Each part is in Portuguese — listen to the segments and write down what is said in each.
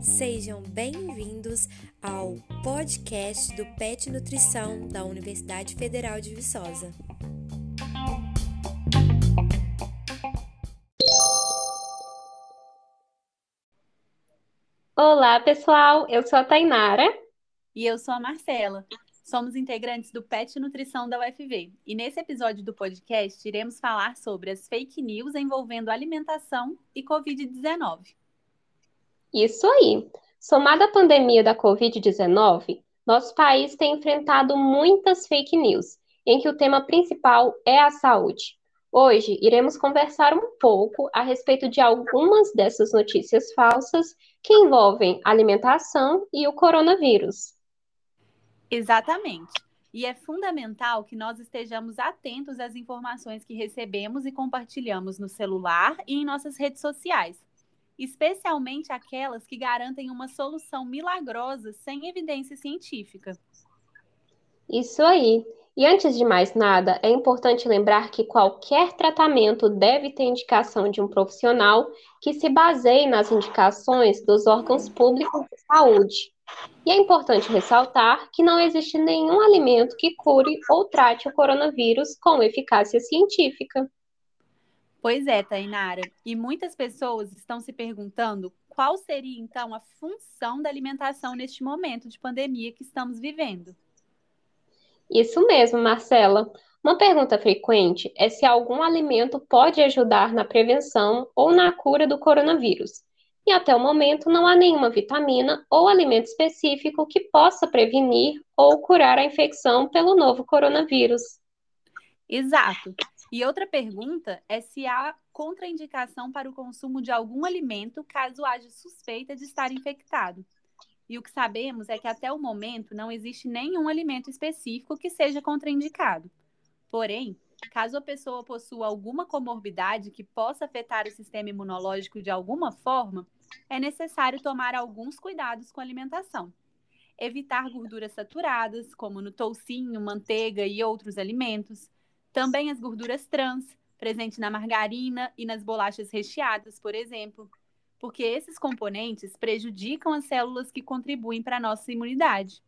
Sejam bem-vindos ao podcast do PET Nutrição da Universidade Federal de Viçosa. Olá, pessoal. Eu sou a Tainara. E eu sou a Marcela. Somos integrantes do PET Nutrição da UFV. E nesse episódio do podcast, iremos falar sobre as fake news envolvendo alimentação e Covid-19. Isso aí. Somada à pandemia da Covid-19, nosso país tem enfrentado muitas fake news, em que o tema principal é a saúde. Hoje iremos conversar um pouco a respeito de algumas dessas notícias falsas que envolvem alimentação e o coronavírus. Exatamente. E é fundamental que nós estejamos atentos às informações que recebemos e compartilhamos no celular e em nossas redes sociais, especialmente aquelas que garantem uma solução milagrosa sem evidência científica. Isso aí. E antes de mais nada, é importante lembrar que qualquer tratamento deve ter indicação de um profissional que se baseie nas indicações dos órgãos públicos de saúde. E é importante ressaltar que não existe nenhum alimento que cure ou trate o coronavírus com eficácia científica. Pois é, Tainara. E muitas pessoas estão se perguntando qual seria então a função da alimentação neste momento de pandemia que estamos vivendo. Isso mesmo, Marcela. Uma pergunta frequente é se algum alimento pode ajudar na prevenção ou na cura do coronavírus. E até o momento não há nenhuma vitamina ou alimento específico que possa prevenir ou curar a infecção pelo novo coronavírus. Exato. E outra pergunta é se há contraindicação para o consumo de algum alimento caso haja suspeita de estar infectado. E o que sabemos é que até o momento não existe nenhum alimento específico que seja contraindicado. Porém, caso a pessoa possua alguma comorbidade que possa afetar o sistema imunológico de alguma forma, é necessário tomar alguns cuidados com a alimentação. Evitar gorduras saturadas, como no toucinho, manteiga e outros alimentos. Também as gorduras trans, presentes na margarina e nas bolachas recheadas, por exemplo porque esses componentes prejudicam as células que contribuem para a nossa imunidade.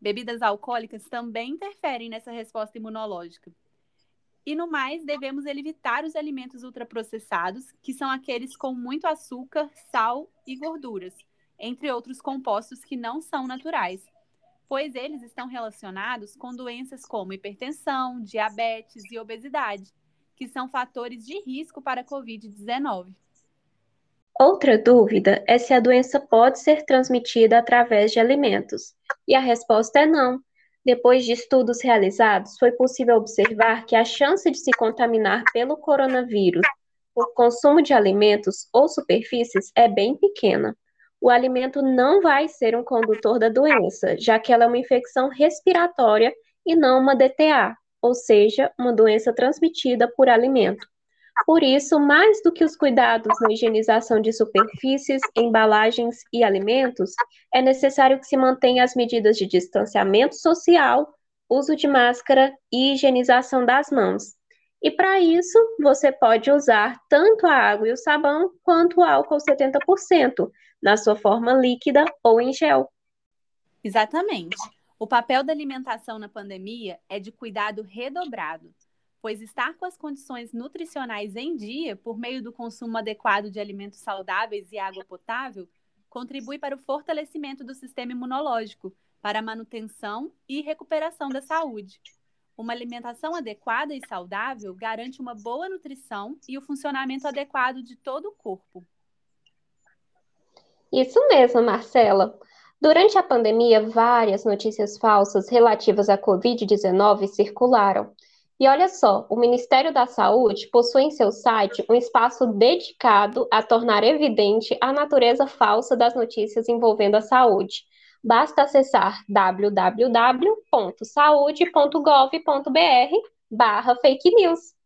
Bebidas alcoólicas também interferem nessa resposta imunológica. E no mais, devemos evitar os alimentos ultraprocessados, que são aqueles com muito açúcar, sal e gorduras, entre outros compostos que não são naturais, pois eles estão relacionados com doenças como hipertensão, diabetes e obesidade, que são fatores de risco para a Covid-19. Outra dúvida é se a doença pode ser transmitida através de alimentos. E a resposta é não. Depois de estudos realizados, foi possível observar que a chance de se contaminar pelo coronavírus por consumo de alimentos ou superfícies é bem pequena. O alimento não vai ser um condutor da doença, já que ela é uma infecção respiratória e não uma DTA, ou seja, uma doença transmitida por alimento. Por isso, mais do que os cuidados na higienização de superfícies, embalagens e alimentos, é necessário que se mantenha as medidas de distanciamento social, uso de máscara e higienização das mãos. E para isso, você pode usar tanto a água e o sabão quanto o álcool 70%, na sua forma líquida ou em gel. Exatamente. O papel da alimentação na pandemia é de cuidado redobrado pois estar com as condições nutricionais em dia, por meio do consumo adequado de alimentos saudáveis e água potável, contribui para o fortalecimento do sistema imunológico, para a manutenção e recuperação da saúde. Uma alimentação adequada e saudável garante uma boa nutrição e o funcionamento adequado de todo o corpo. Isso mesmo, Marcela. Durante a pandemia, várias notícias falsas relativas à Covid-19 circularam. E olha só, o Ministério da Saúde possui em seu site um espaço dedicado a tornar evidente a natureza falsa das notícias envolvendo a saúde. Basta acessar www.saude.gov.br barra fake news.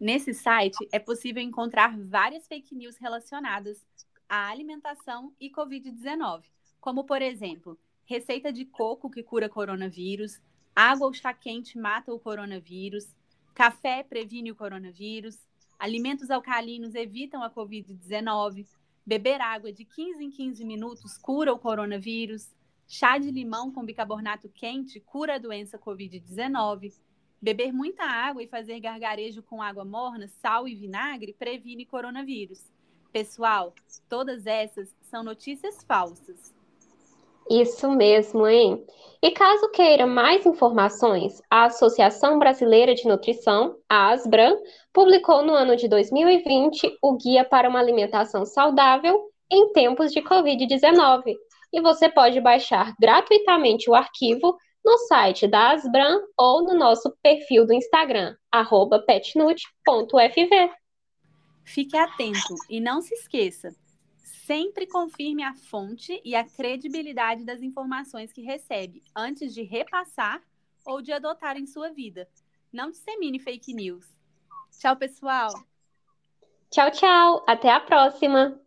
Nesse site é possível encontrar várias fake news relacionadas à alimentação e Covid-19, como, por exemplo, receita de coco que cura coronavírus, Água ou chá quente mata o coronavírus. Café previne o coronavírus. Alimentos alcalinos evitam a Covid-19. Beber água de 15 em 15 minutos cura o coronavírus. Chá de limão com bicarbonato quente cura a doença Covid-19. Beber muita água e fazer gargarejo com água morna, sal e vinagre previne coronavírus. Pessoal, todas essas são notícias falsas. Isso mesmo, hein? E caso queira mais informações, a Associação Brasileira de Nutrição, a ASBRAN, publicou no ano de 2020 o Guia para uma Alimentação Saudável em Tempos de Covid-19. E você pode baixar gratuitamente o arquivo no site da Asbran ou no nosso perfil do Instagram, petnut.fv. Fique atento e não se esqueça, Sempre confirme a fonte e a credibilidade das informações que recebe antes de repassar ou de adotar em sua vida. Não dissemine fake news. Tchau, pessoal. Tchau, tchau. Até a próxima.